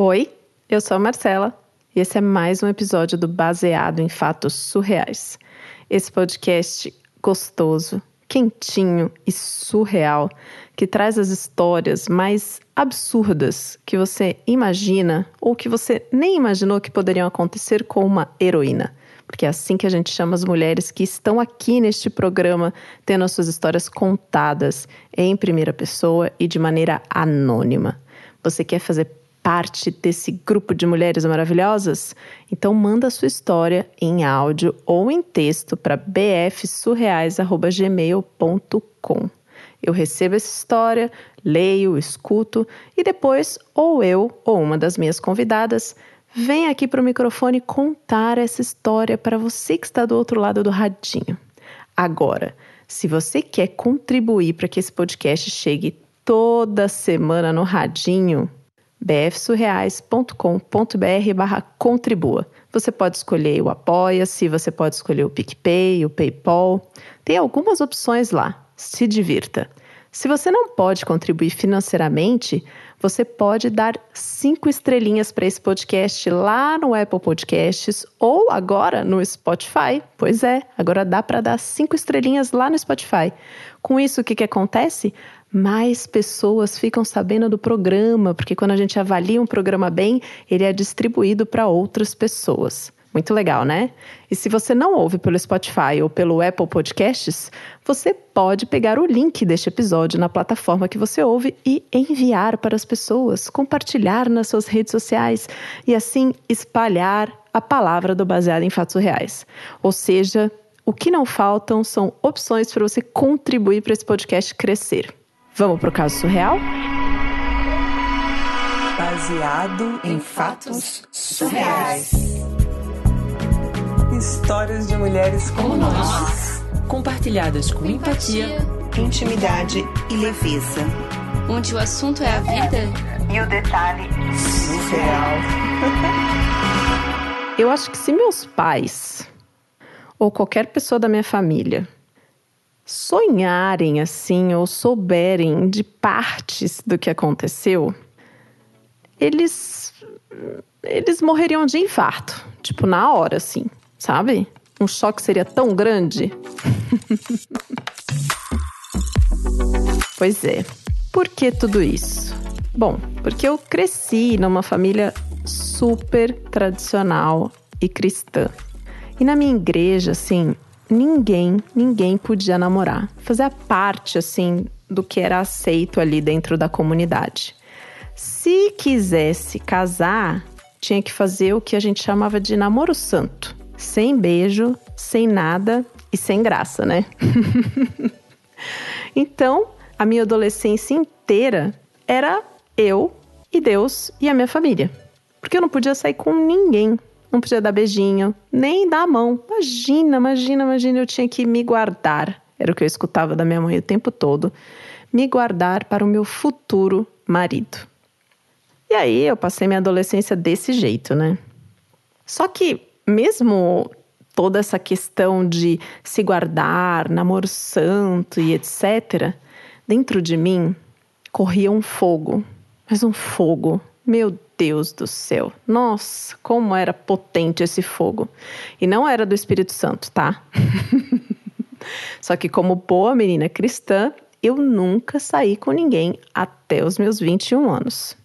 Oi, eu sou a Marcela e esse é mais um episódio do Baseado em Fatos Surreais. Esse podcast gostoso, quentinho e surreal que traz as histórias mais absurdas que você imagina ou que você nem imaginou que poderiam acontecer com uma heroína. Porque é assim que a gente chama as mulheres que estão aqui neste programa, tendo as suas histórias contadas em primeira pessoa e de maneira anônima. Você quer fazer parte desse grupo de mulheres maravilhosas? Então manda sua história em áudio ou em texto para bfsurreais@gmail.com. Eu recebo essa história, leio, escuto e depois ou eu ou uma das minhas convidadas vem aqui para o microfone contar essa história para você que está do outro lado do radinho. Agora, se você quer contribuir para que esse podcast chegue toda semana no radinho, bfsurreais.com.br barra contribua. Você pode escolher o Apoia-se, você pode escolher o PicPay, o PayPal. Tem algumas opções lá. Se divirta. Se você não pode contribuir financeiramente, você pode dar cinco estrelinhas para esse podcast lá no Apple Podcasts ou agora no Spotify. Pois é, agora dá para dar cinco estrelinhas lá no Spotify. Com isso, o que, que acontece? Mais pessoas ficam sabendo do programa, porque quando a gente avalia um programa bem, ele é distribuído para outras pessoas. Muito legal, né? E se você não ouve pelo Spotify ou pelo Apple Podcasts, você pode pegar o link deste episódio na plataforma que você ouve e enviar para as pessoas, compartilhar nas suas redes sociais e assim espalhar a palavra do baseado em fatos reais. Ou seja, o que não faltam são opções para você contribuir para esse podcast crescer. Vamos para o caso surreal? Baseado em fatos surreais. Histórias de mulheres como, como nós. Compartilhadas com empatia, intimidade e leveza. Onde o assunto é a vida e o detalhe surreal. Eu acho que se meus pais ou qualquer pessoa da minha família sonharem assim ou souberem de partes do que aconteceu, eles eles morreriam de infarto, tipo na hora assim, sabe? Um choque seria tão grande. pois é. Por que tudo isso? Bom, porque eu cresci numa família super tradicional e cristã. E na minha igreja, assim, ninguém, ninguém podia namorar. Fazia parte, assim, do que era aceito ali dentro da comunidade. Se quisesse casar, tinha que fazer o que a gente chamava de namoro santo. Sem beijo, sem nada e sem graça, né? então, a minha adolescência inteira era eu e Deus e a minha família. Porque eu não podia sair com ninguém não podia dar beijinho, nem dar a mão. Imagina, imagina, imagina, eu tinha que me guardar. Era o que eu escutava da minha mãe o tempo todo. Me guardar para o meu futuro marido. E aí eu passei minha adolescência desse jeito, né? Só que, mesmo toda essa questão de se guardar, namoro santo e etc., dentro de mim corria um fogo, mas um fogo, meu Deus do céu. Nossa, como era potente esse fogo. E não era do Espírito Santo, tá? Só que, como boa menina cristã, eu nunca saí com ninguém até os meus 21 anos.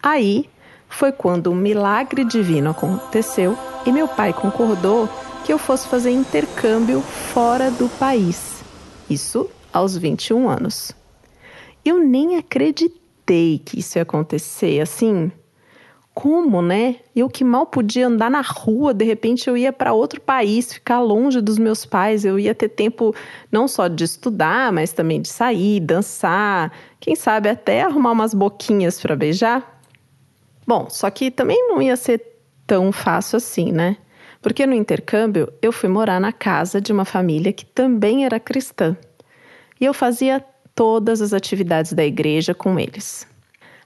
Aí foi quando um milagre divino aconteceu e meu pai concordou que eu fosse fazer intercâmbio fora do país. Isso aos 21 anos. Eu nem acreditei acreditei que isso ia acontecer, assim, como, né? Eu que mal podia andar na rua, de repente eu ia para outro país, ficar longe dos meus pais, eu ia ter tempo não só de estudar, mas também de sair, dançar, quem sabe até arrumar umas boquinhas para beijar. Bom, só que também não ia ser tão fácil assim, né? Porque no intercâmbio eu fui morar na casa de uma família que também era cristã. E eu fazia todas as atividades da igreja com eles.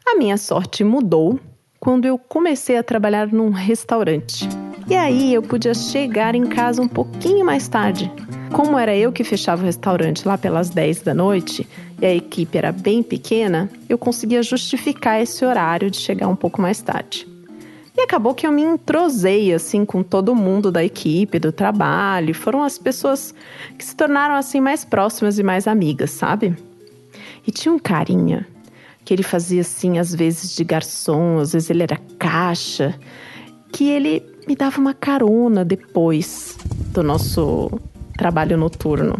A minha sorte mudou quando eu comecei a trabalhar num restaurante. E aí eu podia chegar em casa um pouquinho mais tarde, Como era eu que fechava o restaurante lá pelas 10 da noite e a equipe era bem pequena, eu conseguia justificar esse horário de chegar um pouco mais tarde. E acabou que eu me entrosei assim com todo mundo da equipe, do trabalho, foram as pessoas que se tornaram assim mais próximas e mais amigas, sabe? E tinha um carinha que ele fazia assim às vezes de garçom, às vezes ele era caixa, que ele me dava uma carona depois do nosso trabalho noturno.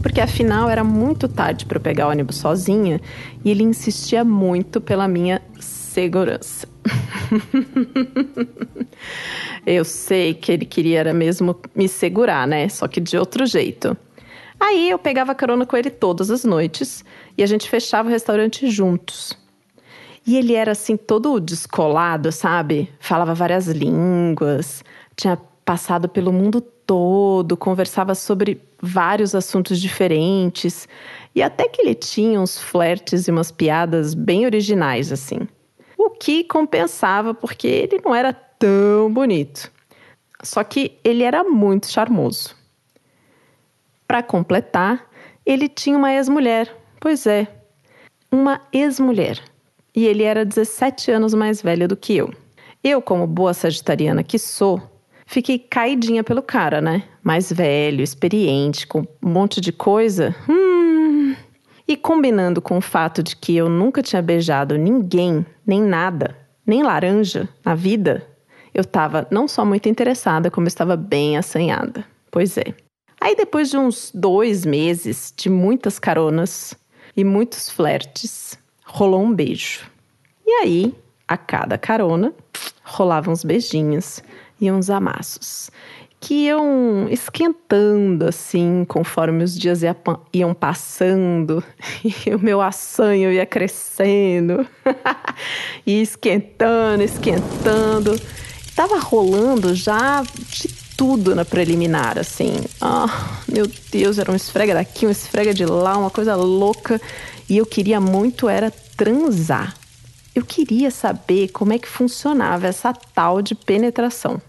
Porque afinal era muito tarde para eu pegar o ônibus sozinha e ele insistia muito pela minha segurança. eu sei que ele queria era mesmo me segurar, né? Só que de outro jeito. Aí eu pegava carona com ele todas as noites e a gente fechava o restaurante juntos. E ele era assim todo descolado, sabe? Falava várias línguas, tinha passado pelo mundo todo, conversava sobre vários assuntos diferentes e até que ele tinha uns flertes e umas piadas bem originais assim. O que compensava porque ele não era tão bonito. Só que ele era muito charmoso. Para completar, ele tinha uma ex-mulher. Pois é, uma ex-mulher e ele era 17 anos mais velho do que eu. Eu, como boa sagitariana que sou, fiquei caidinha pelo cara, né? Mais velho, experiente, com um monte de coisa. Hum. E combinando com o fato de que eu nunca tinha beijado ninguém, nem nada, nem laranja na vida, eu estava não só muito interessada, como estava bem assanhada. Pois é. Aí, depois de uns dois meses de muitas caronas e muitos flertes, rolou um beijo. E aí, a cada carona, rolavam uns beijinhos e uns amassos que iam esquentando assim conforme os dias iam passando e o meu assanho ia crescendo e esquentando, esquentando. Tava rolando já de tudo na preliminar, assim. Ah, oh, meu Deus, era um esfrega daqui, um esfrega de lá, uma coisa louca. E eu queria muito era transar. Eu queria saber como é que funcionava essa tal de penetração.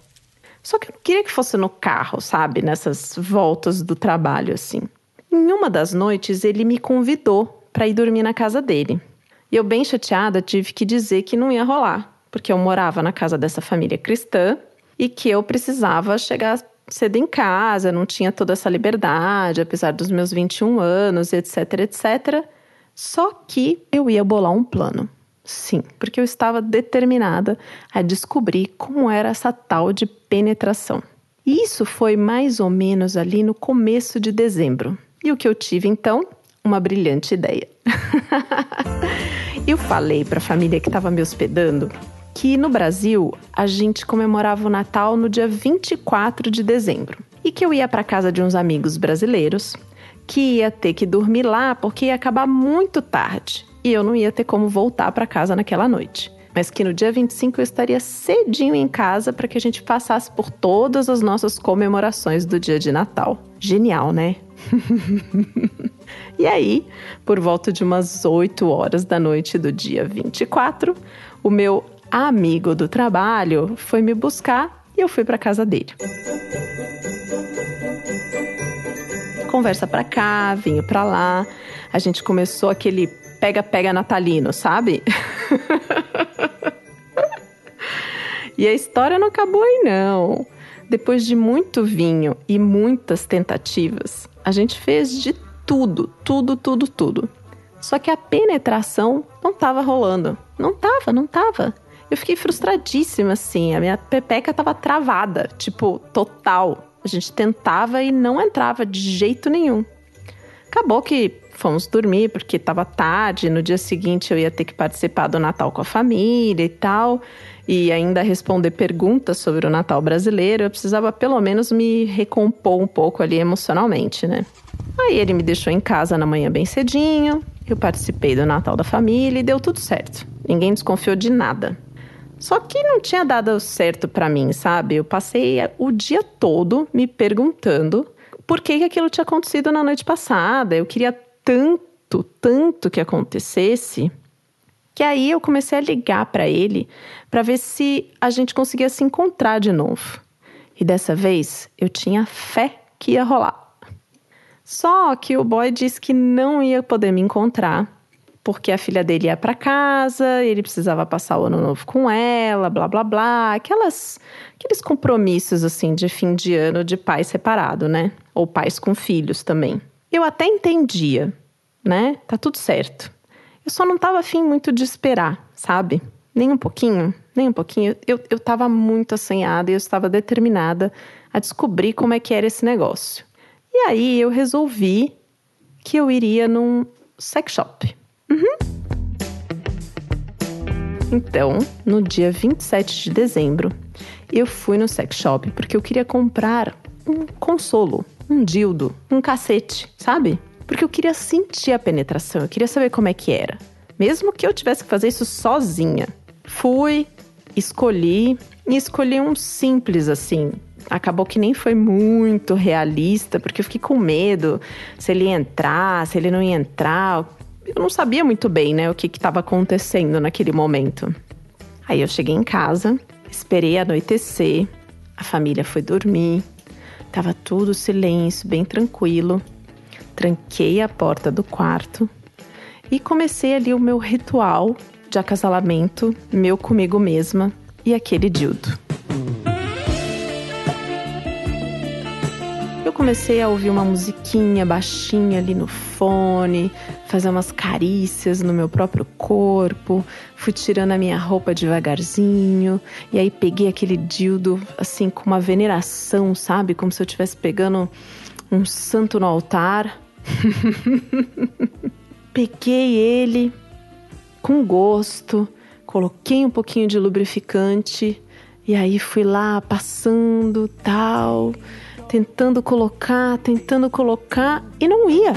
Só que eu não queria que fosse no carro, sabe? Nessas voltas do trabalho, assim. Em uma das noites, ele me convidou para ir dormir na casa dele. E eu, bem chateada, tive que dizer que não ia rolar, porque eu morava na casa dessa família cristã e que eu precisava chegar cedo em casa, não tinha toda essa liberdade, apesar dos meus 21 anos, etc, etc. Só que eu ia bolar um plano. Sim, porque eu estava determinada a descobrir como era essa tal de penetração. Isso foi mais ou menos ali no começo de dezembro. E o que eu tive então? Uma brilhante ideia. eu falei para a família que estava me hospedando que no Brasil a gente comemorava o Natal no dia 24 de dezembro e que eu ia para casa de uns amigos brasileiros que ia ter que dormir lá porque ia acabar muito tarde e eu não ia ter como voltar para casa naquela noite. Mas que no dia 25 eu estaria cedinho em casa para que a gente passasse por todas as nossas comemorações do dia de Natal. Genial, né? e aí, por volta de umas 8 horas da noite do dia 24, o meu amigo do trabalho foi me buscar e eu fui para casa dele conversa pra cá, vinho pra lá. A gente começou aquele pega-pega natalino, sabe? e a história não acabou aí, não. Depois de muito vinho e muitas tentativas, a gente fez de tudo, tudo, tudo, tudo. Só que a penetração não tava rolando. Não tava, não tava. Eu fiquei frustradíssima, assim. A minha pepeca tava travada, tipo, total. A gente tentava e não entrava de jeito nenhum. Acabou que fomos dormir porque estava tarde, no dia seguinte eu ia ter que participar do Natal com a família e tal, e ainda responder perguntas sobre o Natal brasileiro, eu precisava pelo menos me recompor um pouco ali emocionalmente, né? Aí ele me deixou em casa na manhã bem cedinho, eu participei do Natal da família e deu tudo certo. Ninguém desconfiou de nada. Só que não tinha dado certo para mim, sabe? Eu passei o dia todo me perguntando por que, que aquilo tinha acontecido na noite passada. Eu queria tanto, tanto que acontecesse, que aí eu comecei a ligar para ele para ver se a gente conseguia se encontrar de novo. E dessa vez eu tinha fé que ia rolar. Só que o boy disse que não ia poder me encontrar porque a filha dele ia para casa, ele precisava passar o ano novo com ela, blá blá blá, aquelas aqueles compromissos assim de fim de ano de pai separado, né? Ou pais com filhos também. Eu até entendia, né? Tá tudo certo. Eu só não tava afim muito de esperar, sabe? Nem um pouquinho, nem um pouquinho. Eu, eu tava muito assanhada e eu estava determinada a descobrir como é que era esse negócio. E aí eu resolvi que eu iria num sex shop. Uhum. Então, no dia 27 de dezembro, eu fui no sex shop porque eu queria comprar um consolo, um dildo, um cacete, sabe? Porque eu queria sentir a penetração, eu queria saber como é que era. Mesmo que eu tivesse que fazer isso sozinha. Fui, escolhi e escolhi um simples assim. Acabou que nem foi muito realista, porque eu fiquei com medo se ele ia entrar, se ele não ia entrar eu não sabia muito bem, né, o que estava acontecendo naquele momento. Aí eu cheguei em casa, esperei anoitecer, a família foi dormir, tava tudo silêncio, bem tranquilo. Tranquei a porta do quarto e comecei ali o meu ritual de acasalamento, meu comigo mesma e aquele dildo. Comecei a ouvir uma musiquinha baixinha ali no fone, fazer umas carícias no meu próprio corpo, fui tirando a minha roupa devagarzinho, e aí peguei aquele dildo assim com uma veneração, sabe? Como se eu estivesse pegando um santo no altar. peguei ele com gosto, coloquei um pouquinho de lubrificante e aí fui lá passando tal, tentando colocar, tentando colocar e não ia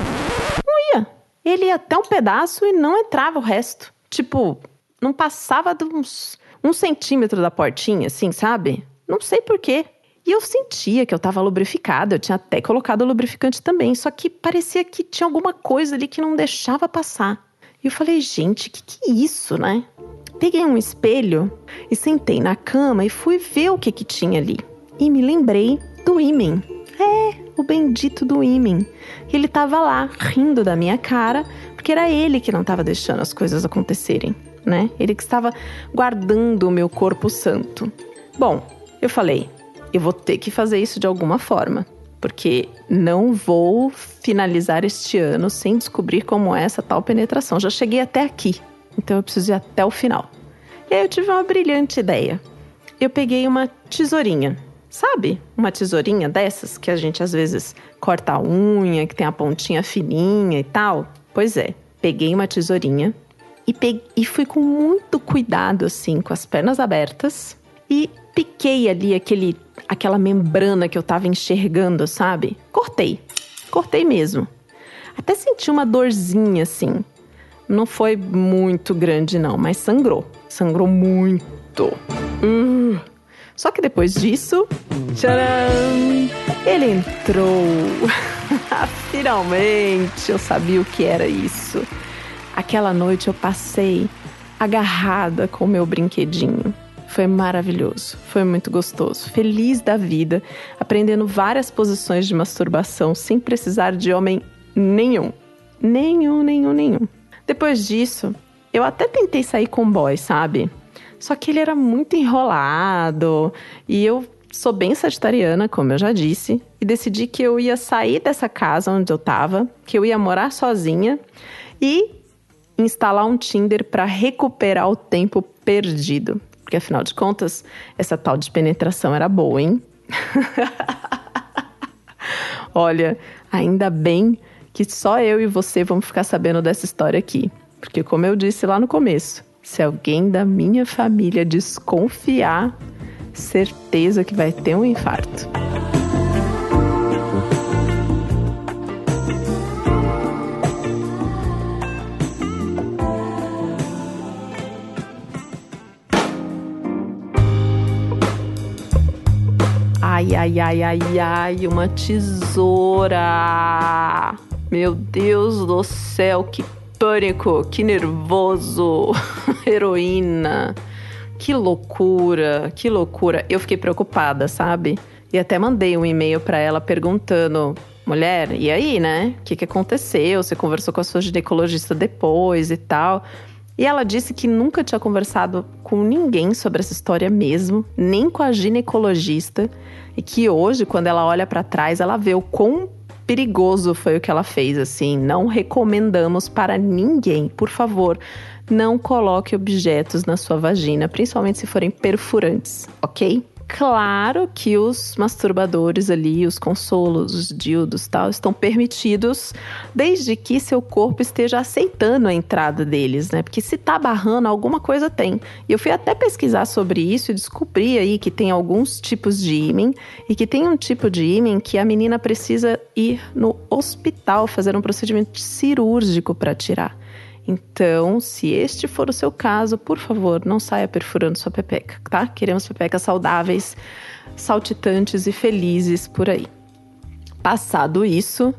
ele ia até um pedaço e não entrava o resto. Tipo, não passava de uns um centímetro da portinha, assim, sabe? Não sei porquê. E eu sentia que eu tava lubrificada, eu tinha até colocado lubrificante também, só que parecia que tinha alguma coisa ali que não deixava passar. E eu falei, gente, que que é isso, né? Peguei um espelho e sentei na cama e fui ver o que que tinha ali. E me lembrei do ímen. É, o bendito do ímen. Ele estava lá, rindo da minha cara, porque era ele que não estava deixando as coisas acontecerem, né? Ele que estava guardando o meu corpo santo. Bom, eu falei, eu vou ter que fazer isso de alguma forma, porque não vou finalizar este ano sem descobrir como é essa tal penetração. Já cheguei até aqui, então eu preciso ir até o final. E aí eu tive uma brilhante ideia. Eu peguei uma tesourinha Sabe? Uma tesourinha dessas que a gente às vezes corta a unha, que tem a pontinha fininha e tal. Pois é, peguei uma tesourinha e, peguei, e fui com muito cuidado, assim, com as pernas abertas e piquei ali aquele, aquela membrana que eu tava enxergando, sabe? Cortei. Cortei mesmo. Até senti uma dorzinha, assim. Não foi muito grande, não, mas sangrou. Sangrou muito. Uh. Só que depois disso, tcharam, ele entrou. Finalmente eu sabia o que era isso. Aquela noite eu passei agarrada com o meu brinquedinho. Foi maravilhoso, foi muito gostoso, feliz da vida, aprendendo várias posições de masturbação sem precisar de homem nenhum. Nenhum, nenhum, nenhum. Depois disso, eu até tentei sair com boy, sabe? Só que ele era muito enrolado e eu sou bem sagitariana, como eu já disse, e decidi que eu ia sair dessa casa onde eu tava, que eu ia morar sozinha e instalar um Tinder para recuperar o tempo perdido. Porque afinal de contas, essa tal de penetração era boa, hein? Olha, ainda bem que só eu e você vamos ficar sabendo dessa história aqui. Porque, como eu disse lá no começo, se alguém da minha família desconfiar, certeza que vai ter um infarto. Ai, ai, ai, ai, ai, uma tesoura! Meu Deus do céu, que pânico, que nervoso, heroína. Que loucura, que loucura. Eu fiquei preocupada, sabe? E até mandei um e-mail para ela perguntando: mulher, e aí, né? O que, que aconteceu? Você conversou com a sua ginecologista depois e tal. E ela disse que nunca tinha conversado com ninguém sobre essa história mesmo, nem com a ginecologista, e que hoje, quando ela olha para trás, ela vê o quão perigoso foi o que ela fez, assim. Não recomendamos para ninguém, por favor, não coloque objetos na sua vagina, principalmente se forem perfurantes, ok? Claro que os masturbadores ali, os consolos, os dildos tal, estão permitidos desde que seu corpo esteja aceitando a entrada deles, né? Porque se tá barrando, alguma coisa tem. E eu fui até pesquisar sobre isso e descobri aí que tem alguns tipos de ímen e que tem um tipo de ímen que a menina precisa ir no hospital fazer um procedimento cirúrgico para tirar. Então, se este for o seu caso, por favor, não saia perfurando sua pepeca, tá? Queremos pepecas saudáveis, saltitantes e felizes por aí. Passado isso,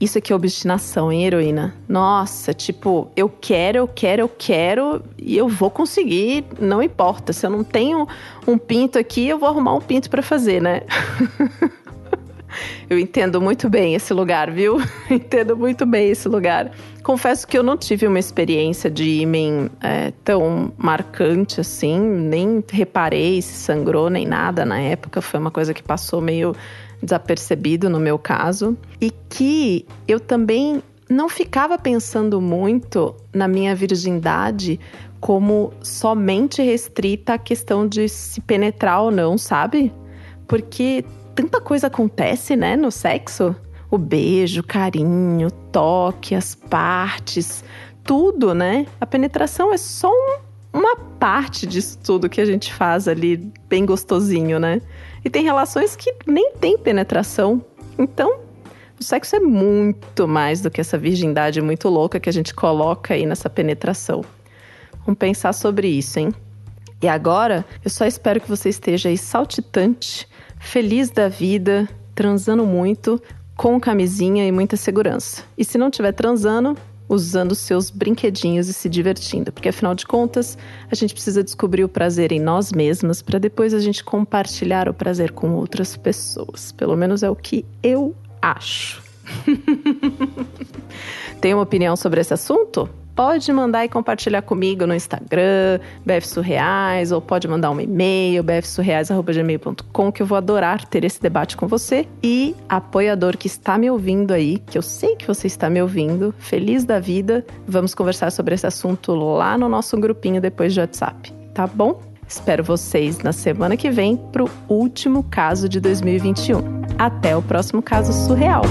isso aqui é obstinação, hein, heroína? Nossa, tipo, eu quero, eu quero, eu quero e eu vou conseguir, não importa. Se eu não tenho um pinto aqui, eu vou arrumar um pinto para fazer, né? eu entendo muito bem esse lugar, viu? entendo muito bem esse lugar. Confesso que eu não tive uma experiência de ímen é, tão marcante assim, nem reparei se sangrou nem nada na época. Foi uma coisa que passou meio desapercebido no meu caso. E que eu também não ficava pensando muito na minha virgindade como somente restrita à questão de se penetrar ou não, sabe? Porque tanta coisa acontece, né, no sexo o beijo, carinho, toque, as partes, tudo, né? A penetração é só um, uma parte disso tudo que a gente faz ali, bem gostosinho, né? E tem relações que nem tem penetração. Então, o sexo é muito mais do que essa virgindade muito louca que a gente coloca aí nessa penetração. Vamos pensar sobre isso, hein? E agora, eu só espero que você esteja aí saltitante, feliz da vida, transando muito, com camisinha e muita segurança. E se não estiver transando, usando seus brinquedinhos e se divertindo, porque afinal de contas, a gente precisa descobrir o prazer em nós mesmas para depois a gente compartilhar o prazer com outras pessoas. Pelo menos é o que eu acho. Tem uma opinião sobre esse assunto? Pode mandar e compartilhar comigo no Instagram, BF Surreais, ou pode mandar um e-mail, bfsurreais.gmail.com, que eu vou adorar ter esse debate com você. E apoiador que está me ouvindo aí, que eu sei que você está me ouvindo, feliz da vida, vamos conversar sobre esse assunto lá no nosso grupinho depois de WhatsApp, tá bom? Espero vocês na semana que vem para o último caso de 2021. Até o próximo caso surreal.